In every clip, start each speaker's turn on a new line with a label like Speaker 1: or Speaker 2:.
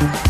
Speaker 1: Thank you.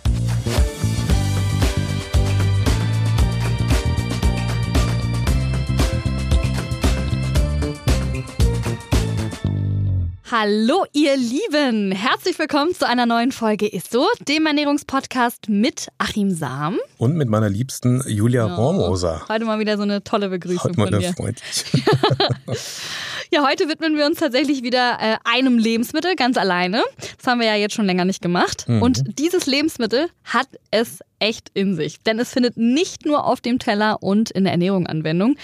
Speaker 2: Hallo ihr Lieben, herzlich willkommen zu einer neuen Folge ISSO, dem Ernährungspodcast mit Achim Sam.
Speaker 1: Und mit meiner liebsten Julia oh, Rohrmoser.
Speaker 2: Heute mal wieder so eine tolle Begrüßung
Speaker 1: heute mal
Speaker 2: von dir.
Speaker 1: freundlich.
Speaker 2: ja, heute widmen wir uns tatsächlich wieder äh, einem Lebensmittel ganz alleine. Das haben wir ja jetzt schon länger nicht gemacht. Mhm. Und dieses Lebensmittel hat es echt in sich, denn es findet nicht nur auf dem Teller und in der Ernährung Anwendung.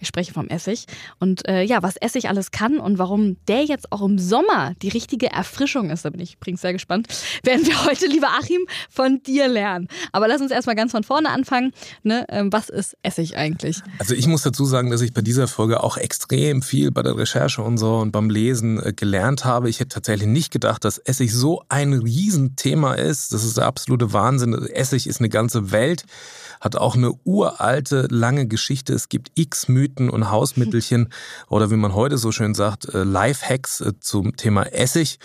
Speaker 2: Ich spreche vom Essig. Und äh, ja, was Essig alles kann und warum der jetzt auch im Sommer die richtige Erfrischung ist, da bin ich übrigens sehr gespannt, werden wir heute, lieber Achim, von dir lernen. Aber lass uns erstmal ganz von vorne anfangen. Ne? Ähm, was ist Essig eigentlich?
Speaker 1: Also ich muss dazu sagen, dass ich bei dieser Folge auch extrem viel bei der Recherche und so und beim Lesen äh, gelernt habe. Ich hätte tatsächlich nicht gedacht, dass Essig so ein Riesenthema ist. Das ist der absolute Wahnsinn. Essig ist eine ganze Welt hat auch eine uralte, lange Geschichte. Es gibt x Mythen und Hausmittelchen oder wie man heute so schön sagt, äh, Lifehacks äh, zum Thema Essig.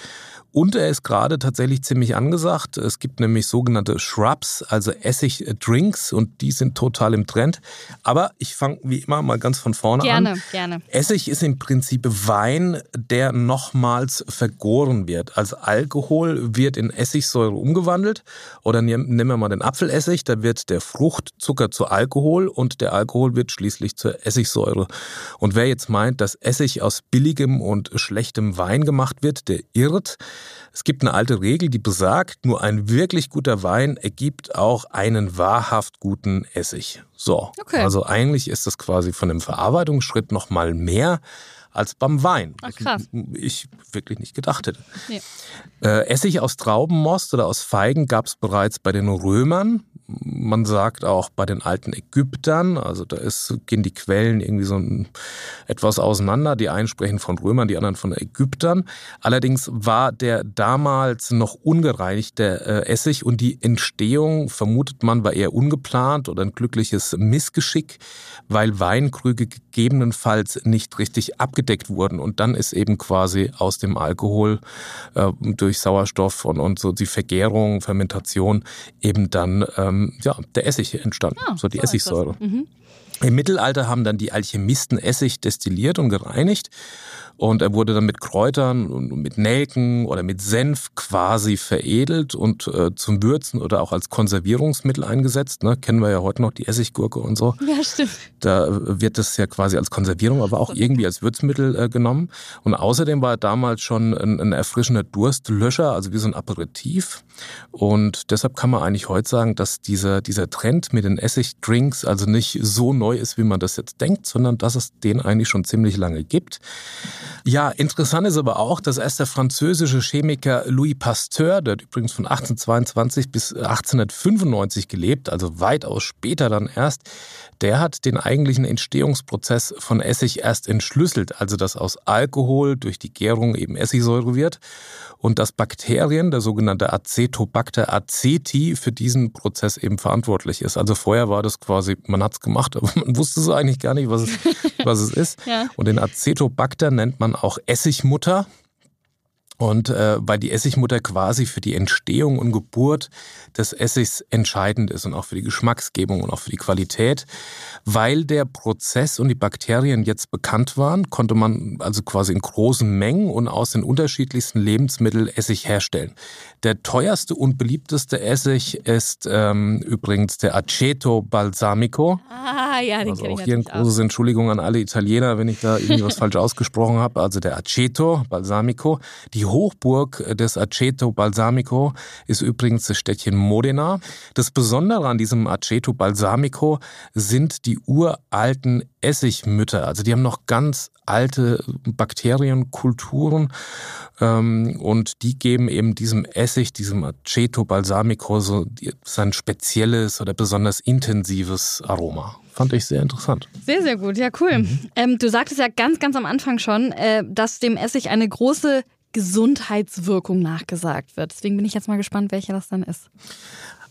Speaker 1: Und er ist gerade tatsächlich ziemlich angesagt. Es gibt nämlich sogenannte Shrubs, also Essig-Drinks und die sind total im Trend. Aber ich fange wie immer mal ganz von vorne
Speaker 2: gerne,
Speaker 1: an.
Speaker 2: Gerne, gerne.
Speaker 1: Essig ist im Prinzip Wein, der nochmals vergoren wird. Also Alkohol wird in Essigsäure umgewandelt. Oder nehmen wir mal den Apfelessig, da wird der Fruchtzucker zu Alkohol und der Alkohol wird schließlich zur Essigsäure. Und wer jetzt meint, dass Essig aus billigem und schlechtem Wein gemacht wird, der irrt. Es gibt eine alte Regel, die besagt, nur ein wirklich guter Wein ergibt auch einen wahrhaft guten Essig. So, okay. also eigentlich ist das quasi von dem Verarbeitungsschritt noch mal mehr als beim Wein.
Speaker 2: Ach, krass.
Speaker 1: ich wirklich nicht gedacht hätte. Nee. Äh, Essig aus Traubenmost oder aus Feigen gab es bereits bei den Römern man sagt auch bei den alten Ägyptern, also da ist, gehen die Quellen irgendwie so ein, etwas auseinander. Die einen sprechen von Römern, die anderen von Ägyptern. Allerdings war der damals noch ungereinigte äh, Essig und die Entstehung, vermutet man, war eher ungeplant oder ein glückliches Missgeschick, weil Weinkrüge gegebenenfalls nicht richtig abgedeckt wurden. Und dann ist eben quasi aus dem Alkohol äh, durch Sauerstoff und, und so die Vergärung, Fermentation eben dann ähm, ja, der Essig entstanden, ah, so die so Essigsäure. Mhm. Im Mittelalter haben dann die Alchemisten Essig destilliert und gereinigt und er wurde dann mit Kräutern und mit Nelken oder mit Senf quasi veredelt und äh, zum Würzen oder auch als Konservierungsmittel eingesetzt. Ne? Kennen wir ja heute noch die Essiggurke und so.
Speaker 2: Ja, stimmt.
Speaker 1: Da wird das ja quasi als Konservierung, aber auch irgendwie als Würzmittel äh, genommen. Und außerdem war er damals schon ein, ein erfrischender Durstlöscher, also wie so ein Aperitif. Und deshalb kann man eigentlich heute sagen, dass dieser, dieser Trend mit den Essigdrinks also nicht so neu ist, wie man das jetzt denkt, sondern dass es den eigentlich schon ziemlich lange gibt. Ja, interessant ist aber auch, dass erst der französische Chemiker Louis Pasteur, der hat übrigens von 1822 bis 1895 gelebt, also weitaus später dann erst, der hat den eigentlichen Entstehungsprozess von Essig erst entschlüsselt, also dass aus Alkohol durch die Gärung eben Essigsäure wird und dass Bakterien, der sogenannte Acetobacter aceti, für diesen Prozess eben verantwortlich ist. Also vorher war das quasi, man hat es gemacht, aber man wusste so eigentlich gar nicht, was es, was es ist. ja. Und den Acetobacter nennt man auch Essigmutter. Und äh, weil die Essigmutter quasi für die Entstehung und Geburt des Essigs entscheidend ist und auch für die Geschmacksgebung und auch für die Qualität. Weil der Prozess und die Bakterien jetzt bekannt waren, konnte man also quasi in großen Mengen und aus den unterschiedlichsten Lebensmitteln Essig herstellen. Der teuerste und beliebteste Essig ist ähm, übrigens der Aceto Balsamico.
Speaker 2: Ah, ja, den
Speaker 1: also auch hier eine
Speaker 2: natürlich
Speaker 1: große Entschuldigung an alle Italiener, wenn ich da irgendwas falsch ausgesprochen habe. Also der Aceto Balsamico. Die Hochburg des Aceto Balsamico ist übrigens das Städtchen Modena. Das Besondere an diesem Aceto Balsamico sind die uralten Essigmütter. Also die haben noch ganz alte Bakterienkulturen ähm, und die geben eben diesem Essig, diesem Aceto Balsamico so sein spezielles oder besonders intensives Aroma. Fand ich sehr interessant.
Speaker 2: Sehr, sehr gut. Ja, cool. Ähm, du sagtest ja ganz, ganz am Anfang schon, äh, dass dem Essig eine große Gesundheitswirkung nachgesagt wird. Deswegen bin ich jetzt mal gespannt, welcher das dann ist.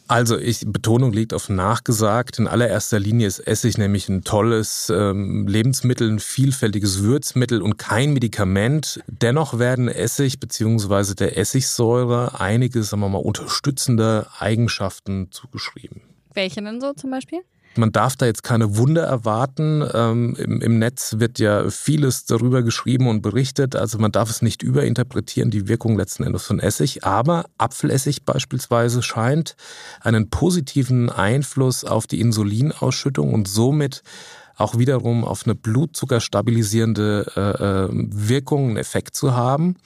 Speaker 1: Also ich, Betonung liegt auf nachgesagt. In allererster Linie ist Essig nämlich ein tolles ähm, Lebensmittel, ein vielfältiges Würzmittel und kein Medikament. Dennoch werden Essig bzw. der Essigsäure einige, sagen wir mal, unterstützende Eigenschaften zugeschrieben.
Speaker 2: Welche denn so zum Beispiel?
Speaker 1: Man darf da jetzt keine Wunder erwarten. Ähm, im, im, Netz wird ja vieles darüber geschrieben und berichtet. Also man darf es nicht überinterpretieren, die Wirkung letzten Endes von Essig. Aber Apfelessig beispielsweise scheint einen positiven Einfluss auf die Insulinausschüttung und somit auch wiederum auf eine blutzuckerstabilisierende äh, äh Wirkung, einen Effekt zu haben.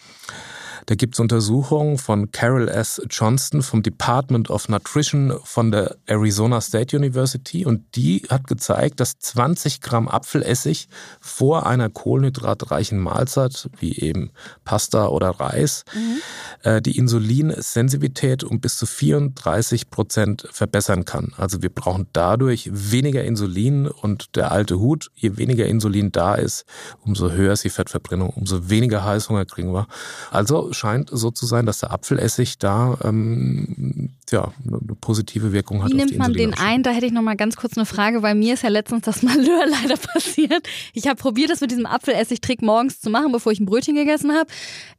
Speaker 1: Da gibt es Untersuchungen von Carol S. Johnston vom Department of Nutrition von der Arizona State University und die hat gezeigt, dass 20 Gramm Apfelessig vor einer kohlenhydratreichen Mahlzeit, wie eben Pasta oder Reis, mhm. äh, die Insulinsensitivität um bis zu 34 Prozent verbessern kann. Also wir brauchen dadurch weniger Insulin und der alte Hut, je weniger Insulin da ist, umso höher ist die Fettverbrennung, umso weniger Heißhunger kriegen wir. Also scheint so zu sein, dass der Apfelessig da ähm, ja, eine positive Wirkung hat.
Speaker 2: Wie nimmt man den ein? Da hätte ich noch mal ganz kurz eine Frage, weil mir ist ja letztens das Malheur leider passiert. Ich habe probiert, das mit diesem Apfelessig-Trick morgens zu machen, bevor ich ein Brötchen gegessen habe.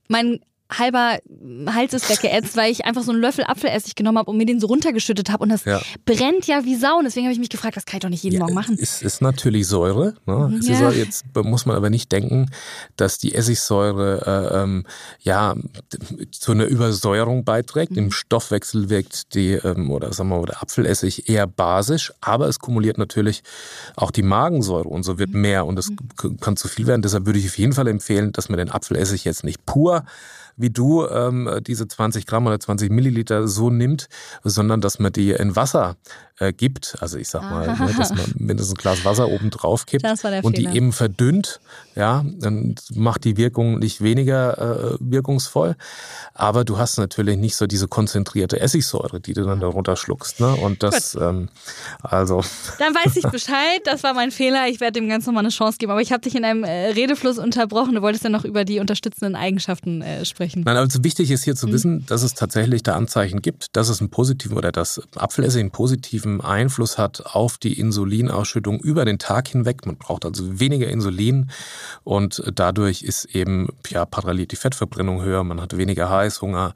Speaker 2: Mein halber Hals ist weggeätzt, weil ich einfach so einen Löffel Apfelessig genommen habe und mir den so runtergeschüttet habe. Und das ja. brennt ja wie Sau. Und deswegen habe ich mich gefragt, das kann ich doch nicht jeden ja, Morgen machen.
Speaker 1: Es ist natürlich Säure. Ne? Ja. Ist, jetzt muss man aber nicht denken, dass die Essigsäure äh, ähm, ja zu einer Übersäuerung beiträgt. Mhm. Im Stoffwechsel wirkt die ähm, oder sagen wir mal, der Apfelessig eher basisch, aber es kumuliert natürlich auch die Magensäure und so wird mhm. mehr und es mhm. kann zu viel werden. Deshalb würde ich auf jeden Fall empfehlen, dass man den Apfelessig jetzt nicht pur wie du ähm, diese 20 Gramm oder 20 Milliliter so nimmt, sondern dass man die in Wasser äh, gibt. Also ich sag mal, ne, dass man mindestens ein Glas Wasser oben drauf kippt und die eben verdünnt. Ja, dann macht die Wirkung nicht weniger äh, wirkungsvoll. Aber du hast natürlich nicht so diese konzentrierte Essigsäure, die du dann darunter schluckst. Ne? Und das, ähm, also.
Speaker 2: Dann weiß ich Bescheid. Das war mein Fehler. Ich werde dem Ganzen nochmal eine Chance geben. Aber ich habe dich in einem äh, Redefluss unterbrochen. Du wolltest ja noch über die unterstützenden Eigenschaften äh, sprechen.
Speaker 1: Nein, also wichtig ist hier zu mhm. wissen, dass es tatsächlich da Anzeichen gibt, dass es einen positiven oder dass Apfelessig einen positiven Einfluss hat auf die Insulinausschüttung über den Tag hinweg. Man braucht also weniger Insulin und dadurch ist eben ja parallel die Fettverbrennung höher, man hat weniger Heißhunger,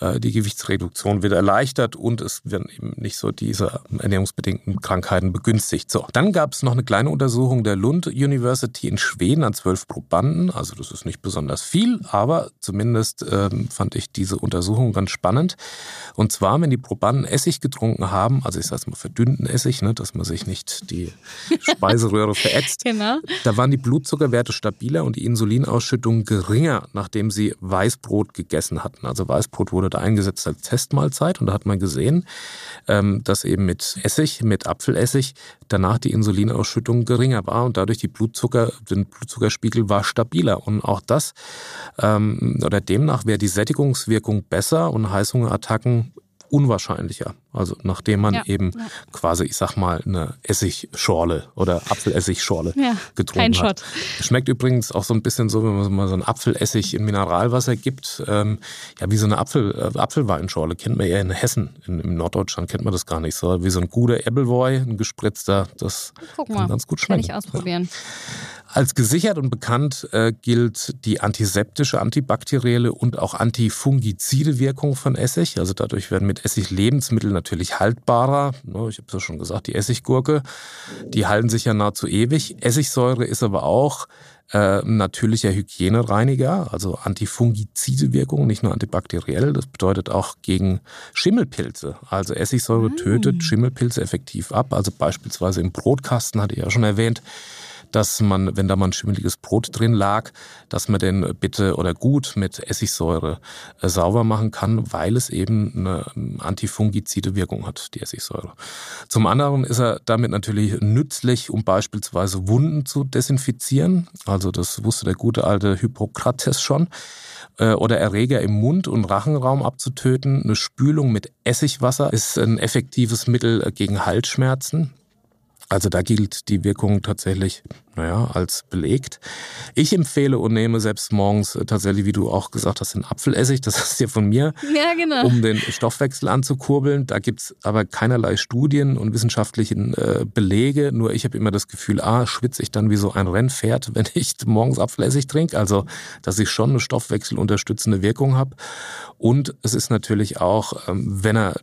Speaker 1: äh, die Gewichtsreduktion wird erleichtert und es werden eben nicht so diese ernährungsbedingten Krankheiten begünstigt. So, dann gab es noch eine kleine Untersuchung der Lund University in Schweden an zwölf Probanden. Also das ist nicht besonders viel, aber zumindest ähm, fand ich diese Untersuchung ganz spannend. Und zwar, wenn die Probanden Essig getrunken haben, also ich sage es mal verdünnten Essig, ne, dass man sich nicht die Speiseröhre verätzt, genau. da waren die Blutzuckerwerte stabiler und die Insulinausschüttung geringer, nachdem sie Weißbrot gegessen hatten. Also Weißbrot wurde da eingesetzt als Testmahlzeit und da hat man gesehen, ähm, dass eben mit Essig, mit Apfelessig danach die Insulinausschüttung geringer war und dadurch die Blutzucker, den Blutzuckerspiegel war stabiler. Und auch das ähm, oder demnach wäre die Sättigungswirkung besser und Heißhungerattacken unwahrscheinlicher. Also nachdem man ja, eben ja. quasi, ich sag mal, eine Essigschorle oder Apfelessigschorle ja, getrunken hat. Shot. Schmeckt übrigens auch so ein bisschen so, wenn man mal so ein Apfelessig in Mineralwasser gibt, ähm, ja wie so eine Apfel, äh, Apfelweinschorle. Kennt man eher in Hessen, in, in, Norddeutschland kennt man das gar nicht so. Wie so ein guter Appleboy, ein gespritzter, das Guck kann mal, ganz gut schmecken.
Speaker 2: Kann ich ausprobieren.
Speaker 1: Als gesichert und bekannt äh, gilt die antiseptische, antibakterielle und auch antifungizide Wirkung von Essig. Also dadurch werden mit Essig Lebensmittel natürlich haltbarer. Ne, ich habe es ja schon gesagt, die Essiggurke, die halten sich ja nahezu ewig. Essigsäure ist aber auch äh, natürlicher Hygienereiniger, also antifungizide Wirkung, nicht nur antibakteriell. Das bedeutet auch gegen Schimmelpilze. Also Essigsäure mm. tötet Schimmelpilze effektiv ab. Also beispielsweise im Brotkasten, hatte ich ja schon erwähnt, dass man, wenn da mal ein schimmeliges Brot drin lag, dass man den bitte oder gut mit Essigsäure äh, sauber machen kann, weil es eben eine antifungizide Wirkung hat, die Essigsäure. Zum anderen ist er damit natürlich nützlich, um beispielsweise Wunden zu desinfizieren. Also das wusste der gute alte Hippokrates schon äh, oder Erreger im Mund- und Rachenraum abzutöten. Eine Spülung mit Essigwasser ist ein effektives Mittel gegen Halsschmerzen. Also da gilt die Wirkung tatsächlich naja, als belegt. Ich empfehle und nehme selbst morgens äh, tatsächlich, wie du auch gesagt hast, den Apfelessig. Das ist ja von mir,
Speaker 2: ja, genau.
Speaker 1: um den Stoffwechsel anzukurbeln. Da gibt's aber keinerlei Studien und wissenschaftlichen äh, Belege. Nur ich habe immer das Gefühl, ah, schwitze ich dann wie so ein Rennpferd, wenn ich morgens Apfelessig trinke. Also, dass ich schon eine stoffwechselunterstützende Wirkung habe. Und es ist natürlich auch, ähm, wenn er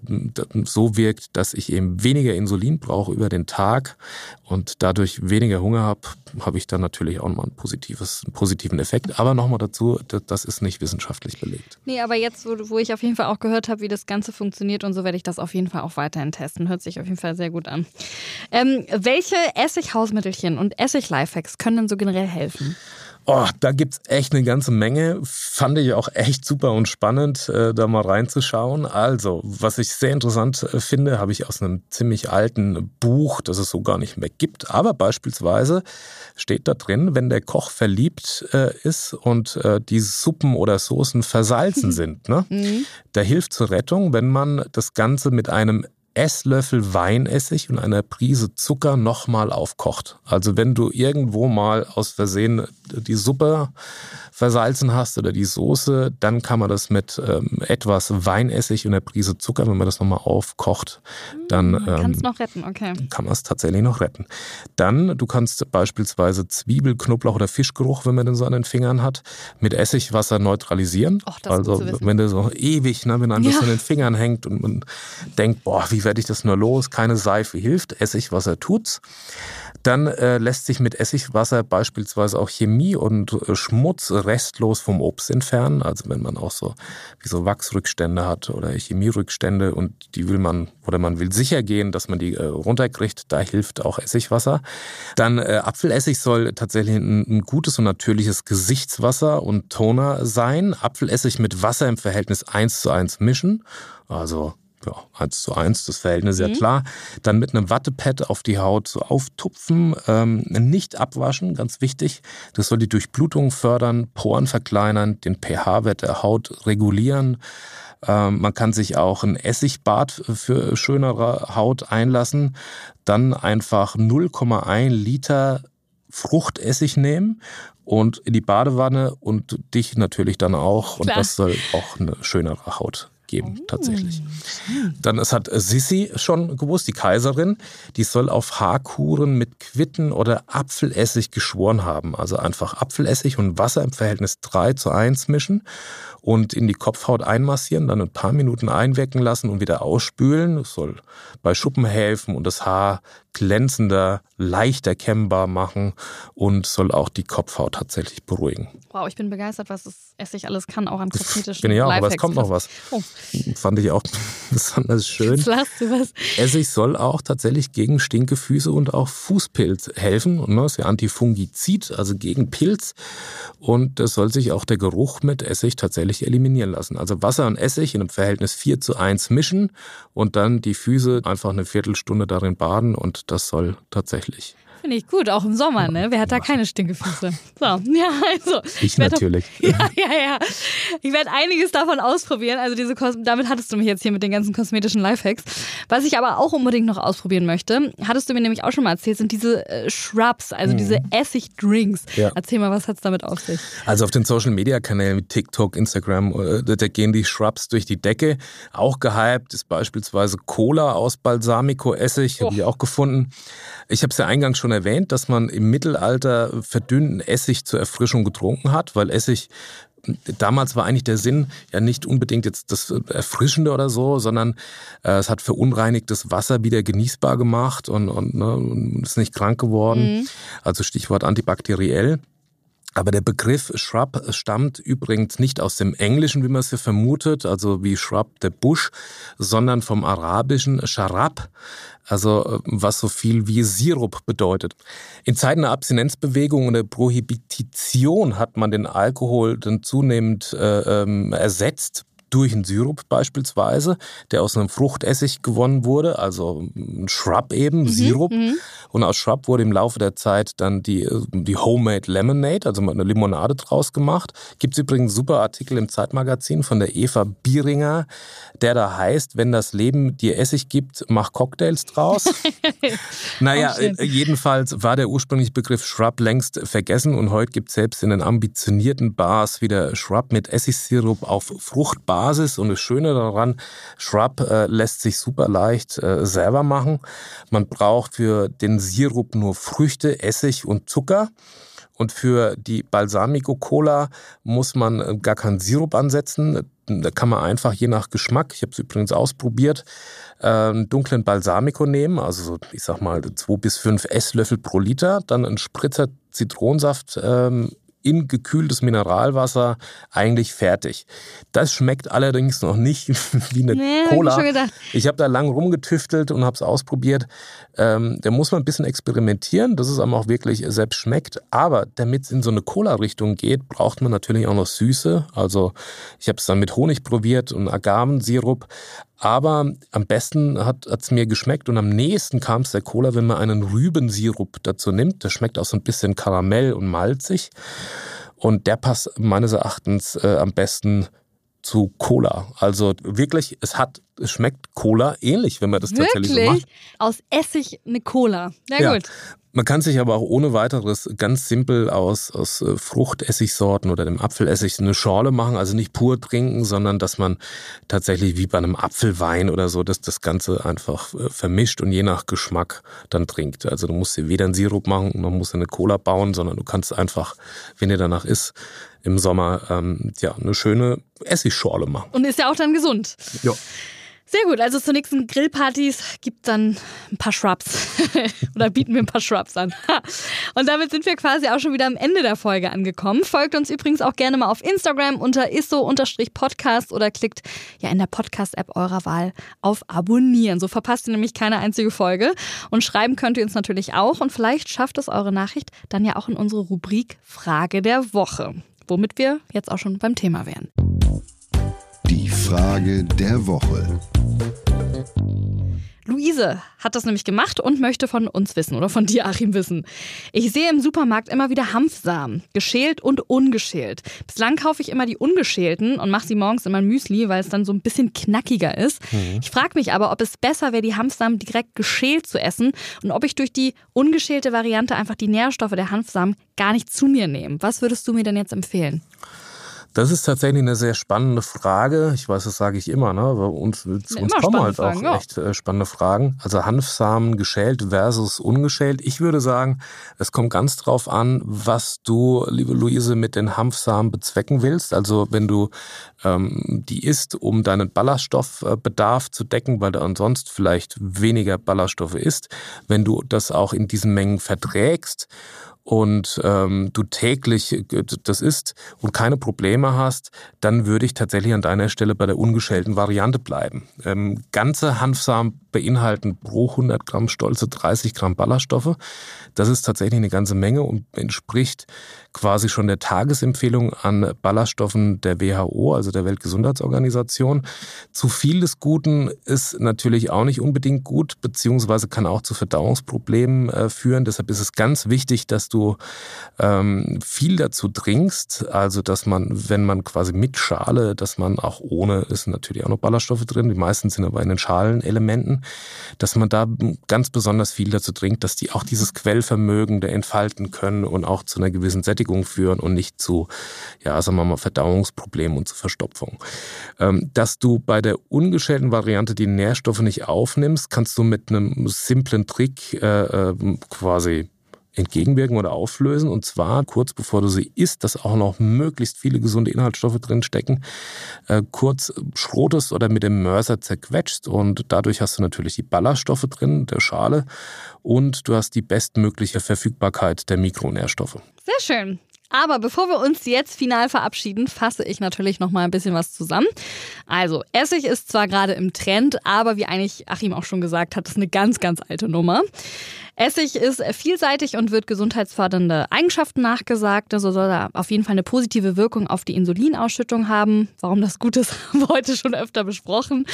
Speaker 1: so wirkt, dass ich eben weniger Insulin brauche über den Tag und dadurch weniger Hunger habe, habe ich dann natürlich auch mal ein positives, einen positiven Effekt. Aber nochmal dazu, das ist nicht wissenschaftlich belegt.
Speaker 2: Nee, aber jetzt, wo, wo ich auf jeden Fall auch gehört habe, wie das Ganze funktioniert und so, werde ich das auf jeden Fall auch weiterhin testen. Hört sich auf jeden Fall sehr gut an. Ähm, welche Essig-Hausmittelchen und Essig-Lifehacks können denn so generell helfen?
Speaker 1: Oh, da gibt's echt eine ganze Menge. Fand ich auch echt super und spannend, äh, da mal reinzuschauen. Also, was ich sehr interessant äh, finde, habe ich aus einem ziemlich alten Buch, das es so gar nicht mehr gibt. Aber beispielsweise steht da drin, wenn der Koch verliebt äh, ist und äh, die Suppen oder Soßen versalzen sind, ne? Mhm. Da hilft zur Rettung, wenn man das Ganze mit einem Esslöffel Weinessig und einer Prise Zucker nochmal aufkocht. Also wenn du irgendwo mal aus Versehen die Suppe versalzen hast oder die Soße, dann kann man das mit ähm, etwas Weinessig und einer Prise Zucker, wenn man das nochmal aufkocht, dann
Speaker 2: hm, ähm, kannst noch retten, okay.
Speaker 1: Kann man es tatsächlich noch retten. Dann, du kannst beispielsweise Zwiebel, Knoblauch oder Fischgeruch, wenn man den so an den Fingern hat, mit Essigwasser neutralisieren.
Speaker 2: Och, das
Speaker 1: also wenn du so ewig, ne, wenn einem ja. das an den Fingern hängt und man denkt, boah, wie werde ich das nur los? Keine Seife hilft, Essigwasser tut's. Dann äh, lässt sich mit Essigwasser beispielsweise auch Chemie und äh, Schmutz restlos vom Obst entfernen. Also wenn man auch so wie so Wachsrückstände hat oder Chemierückstände und die will man oder man will sicher gehen, dass man die äh, runterkriegt, da hilft auch Essigwasser. Dann äh, Apfelessig soll tatsächlich ein, ein gutes und natürliches Gesichtswasser und Toner sein. Apfelessig mit Wasser im Verhältnis 1 zu 1 mischen. Also ja, eins zu eins, das Verhältnis mhm. ja klar. Dann mit einem Wattepad auf die Haut so auftupfen, ähm, nicht abwaschen, ganz wichtig. Das soll die Durchblutung fördern, Poren verkleinern, den pH-Wert der Haut regulieren. Ähm, man kann sich auch ein Essigbad für schönere Haut einlassen. Dann einfach 0,1 Liter Fruchtessig nehmen und in die Badewanne und dich natürlich dann auch. Klar. Und das soll auch eine schönere Haut geben, oh. tatsächlich. Dann, es hat Sissi schon gewusst, die Kaiserin, die soll auf Haarkuren mit Quitten oder Apfelessig geschworen haben. Also einfach Apfelessig und Wasser im Verhältnis 3 zu 1 mischen und in die Kopfhaut einmassieren, dann ein paar Minuten einwecken lassen und wieder ausspülen. Das soll bei Schuppen helfen und das Haar glänzender, leicht erkennbar machen und soll auch die Kopfhaut tatsächlich beruhigen.
Speaker 2: Wow, ich bin begeistert, was das Essig alles kann, auch an kosmetischen
Speaker 1: Bin ich auch, aber es kommt noch was. Oh. Fand ich auch besonders schön. Jetzt
Speaker 2: lachst du was.
Speaker 1: Essig soll auch tatsächlich gegen Stinkefüße und auch Fußpilz helfen. Und ne, ist ja Antifungizid, also gegen Pilz. Und das soll sich auch der Geruch mit Essig tatsächlich eliminieren lassen. Also Wasser und Essig in einem Verhältnis 4 zu 1 mischen und dann die Füße einfach eine Viertelstunde darin baden und das soll tatsächlich
Speaker 2: Finde ich gut, auch im Sommer, ne? Wer hat da keine Stinkefüße? So, ja, also.
Speaker 1: Ich, ich natürlich.
Speaker 2: Auf, ja, ja, ja. Ich werde einiges davon ausprobieren. Also diese Kos damit hattest du mich jetzt hier mit den ganzen kosmetischen Lifehacks. Was ich aber auch unbedingt noch ausprobieren möchte, hattest du mir nämlich auch schon mal erzählt, sind diese äh, Shrubs, also mhm. diese Essigdrinks. Ja. Erzähl mal, was hat es damit auf sich?
Speaker 1: Also auf den Social Media Kanälen wie TikTok, Instagram, äh, da gehen die Shrubs durch die Decke. Auch gehypt ist beispielsweise Cola aus Balsamico-Essig, habe ich auch gefunden. Ich habe es ja eingangs schon erwähnt, dass man im Mittelalter verdünnten Essig zur Erfrischung getrunken hat, weil Essig damals war eigentlich der Sinn ja nicht unbedingt jetzt das Erfrischende oder so, sondern äh, es hat verunreinigtes Wasser wieder genießbar gemacht und, und, ne, und ist nicht krank geworden. Mhm. Also Stichwort antibakteriell. Aber der Begriff Shrub stammt übrigens nicht aus dem Englischen, wie man es hier vermutet, also wie Shrub der Busch, sondern vom arabischen Sharab, also was so viel wie Sirup bedeutet. In Zeiten der Abstinenzbewegung und der Prohibition hat man den Alkohol dann zunehmend äh, ähm, ersetzt durch einen Sirup beispielsweise, der aus einem Fruchtessig gewonnen wurde, also ein Shrub eben, mhm, Sirup. Mhm. Und aus Shrub wurde im Laufe der Zeit dann die, die Homemade Lemonade, also eine Limonade draus gemacht. Gibt es übrigens super Artikel im Zeitmagazin von der Eva Bieringer, der da heißt, wenn das Leben dir Essig gibt, mach Cocktails draus. naja, oh, jedenfalls war der ursprüngliche Begriff Shrub längst vergessen und heute gibt es selbst in den ambitionierten Bars wieder Shrub mit Essigsirup auf Fruchtbasis. Und das Schöne daran, Shrub äh, lässt sich super leicht äh, selber machen. Man braucht für den Sirup nur Früchte, Essig und Zucker. Und für die Balsamico Cola muss man äh, gar keinen Sirup ansetzen. Da kann man einfach je nach Geschmack, ich habe es übrigens ausprobiert, einen dunklen Balsamico nehmen, also ich sag mal zwei bis fünf Esslöffel pro Liter, dann einen Spritzer Zitronensaft ähm, in gekühltes Mineralwasser eigentlich fertig. Das schmeckt allerdings noch nicht wie eine nee, Cola. Hab ich, ich habe da lang rumgetüftelt und habe es ausprobiert. Ähm, da muss man ein bisschen experimentieren, dass es einem auch wirklich selbst schmeckt. Aber damit es in so eine Cola-Richtung geht, braucht man natürlich auch noch Süße. Also ich habe es dann mit Honig probiert und Agavensirup. Aber am besten hat es mir geschmeckt und am nächsten kam es der Cola, wenn man einen Rübensirup dazu nimmt. Der schmeckt auch so ein bisschen Karamell und malzig. Und der passt meines Erachtens äh, am besten zu Cola. Also wirklich, es hat, es schmeckt Cola ähnlich, wenn man das wirklich? tatsächlich so macht.
Speaker 2: Aus Essig eine Cola. Na ja. gut.
Speaker 1: Man kann sich aber auch ohne weiteres ganz simpel aus, aus äh, Fruchtessigsorten oder dem Apfelessig eine Schorle machen, also nicht pur trinken, sondern dass man tatsächlich wie bei einem Apfelwein oder so, dass das Ganze einfach äh, vermischt und je nach Geschmack dann trinkt. Also du musst dir weder einen Sirup machen, noch musst du eine Cola bauen, sondern du kannst einfach, wenn dir danach ist, im Sommer ähm, ja eine schöne Essigschorle machen.
Speaker 2: Und ist ja auch dann gesund.
Speaker 1: Ja.
Speaker 2: Sehr gut, also zur nächsten Grillpartys gibt dann ein paar Shrubs oder bieten wir ein paar Shrubs an. Und damit sind wir quasi auch schon wieder am Ende der Folge angekommen. Folgt uns übrigens auch gerne mal auf Instagram unter isso-podcast oder klickt ja in der Podcast-App eurer Wahl auf Abonnieren. So verpasst ihr nämlich keine einzige Folge. Und schreiben könnt ihr uns natürlich auch und vielleicht schafft es eure Nachricht dann ja auch in unsere Rubrik Frage der Woche, womit wir jetzt auch schon beim Thema wären.
Speaker 3: Die Frage der Woche.
Speaker 2: Luise hat das nämlich gemacht und möchte von uns wissen oder von dir, Achim, wissen. Ich sehe im Supermarkt immer wieder Hanfsamen, geschält und ungeschält. Bislang kaufe ich immer die ungeschälten und mache sie morgens in mein Müsli, weil es dann so ein bisschen knackiger ist. Mhm. Ich frage mich aber, ob es besser wäre, die Hanfsamen direkt geschält zu essen und ob ich durch die ungeschälte Variante einfach die Nährstoffe der Hanfsamen gar nicht zu mir nehme. Was würdest du mir denn jetzt empfehlen?
Speaker 1: Das ist tatsächlich eine sehr spannende Frage. Ich weiß, das sage ich immer, ne? Aber uns, uns kommen halt Fragen, auch ja. echt äh, spannende Fragen. Also Hanfsamen geschält versus ungeschält. Ich würde sagen, es kommt ganz drauf an, was du, liebe Luise, mit den Hanfsamen bezwecken willst. Also wenn du ähm, die isst, um deinen Ballaststoffbedarf zu decken, weil du ansonsten vielleicht weniger Ballaststoffe isst. Wenn du das auch in diesen Mengen verträgst und ähm, du täglich äh, das isst und keine Probleme hast, dann würde ich tatsächlich an deiner Stelle bei der ungeschälten Variante bleiben. Ähm, ganze Hanfsamen beinhalten pro 100 Gramm stolze 30 Gramm Ballaststoffe. Das ist tatsächlich eine ganze Menge und entspricht quasi schon der Tagesempfehlung an Ballaststoffen der WHO, also der Weltgesundheitsorganisation. Zu viel des Guten ist natürlich auch nicht unbedingt gut, beziehungsweise kann auch zu Verdauungsproblemen äh, führen. Deshalb ist es ganz wichtig, dass du ähm, viel dazu trinkst. Also, dass man, wenn man quasi mit Schale, dass man auch ohne, ist natürlich auch noch Ballaststoffe drin, die meisten sind aber in den Schalenelementen, dass man da ganz besonders viel dazu trinkt, dass die auch dieses Quellvermögen der entfalten können und auch zu einer gewissen Sättigung Sättigung führen und nicht zu, ja, sagen wir mal, Verdauungsproblemen und zu Verstopfung. Ähm, dass du bei der ungeschälten Variante die Nährstoffe nicht aufnimmst, kannst du mit einem simplen Trick äh, äh, quasi entgegenwirken oder auflösen. Und zwar kurz bevor du sie isst, dass auch noch möglichst viele gesunde Inhaltsstoffe drin stecken, äh, kurz schrotest oder mit dem Mörser zerquetscht. Und dadurch hast du natürlich die Ballaststoffe drin, der Schale. Und du hast die bestmögliche Verfügbarkeit der Mikronährstoffe.
Speaker 2: Sehr schön. Aber bevor wir uns jetzt final verabschieden, fasse ich natürlich noch mal ein bisschen was zusammen. Also, Essig ist zwar gerade im Trend, aber wie eigentlich Achim auch schon gesagt hat, ist eine ganz, ganz alte Nummer. Essig ist vielseitig und wird gesundheitsfördernde Eigenschaften nachgesagt. Also soll er auf jeden Fall eine positive Wirkung auf die Insulinausschüttung haben. Warum das gut ist, haben wir heute schon öfter besprochen.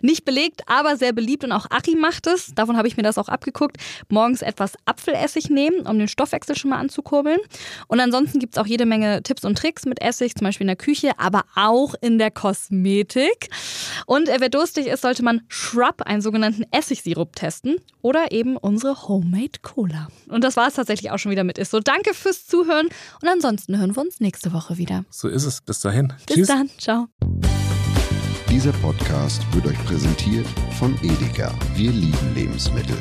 Speaker 2: Nicht belegt, aber sehr beliebt und auch Achim macht es. Davon habe ich mir das auch abgeguckt. Morgens etwas Apfelessig nehmen, um den Stoffwechsel schon mal anzukurbeln. Und ansonsten gibt es auch jede Menge Tipps und Tricks mit Essig, zum Beispiel in der Küche, aber auch in der Kosmetik. Und wer durstig ist, sollte man Shrub, einen sogenannten Essigsirup, testen oder eben unsere Homemade Cola. Und das war es tatsächlich auch schon wieder mit Isso. Danke fürs Zuhören und ansonsten hören wir uns nächste Woche wieder.
Speaker 1: So ist es. Bis dahin.
Speaker 2: Bis Tschüss. dann. Ciao.
Speaker 3: Dieser Podcast wird euch präsentiert von Edeka. Wir lieben Lebensmittel.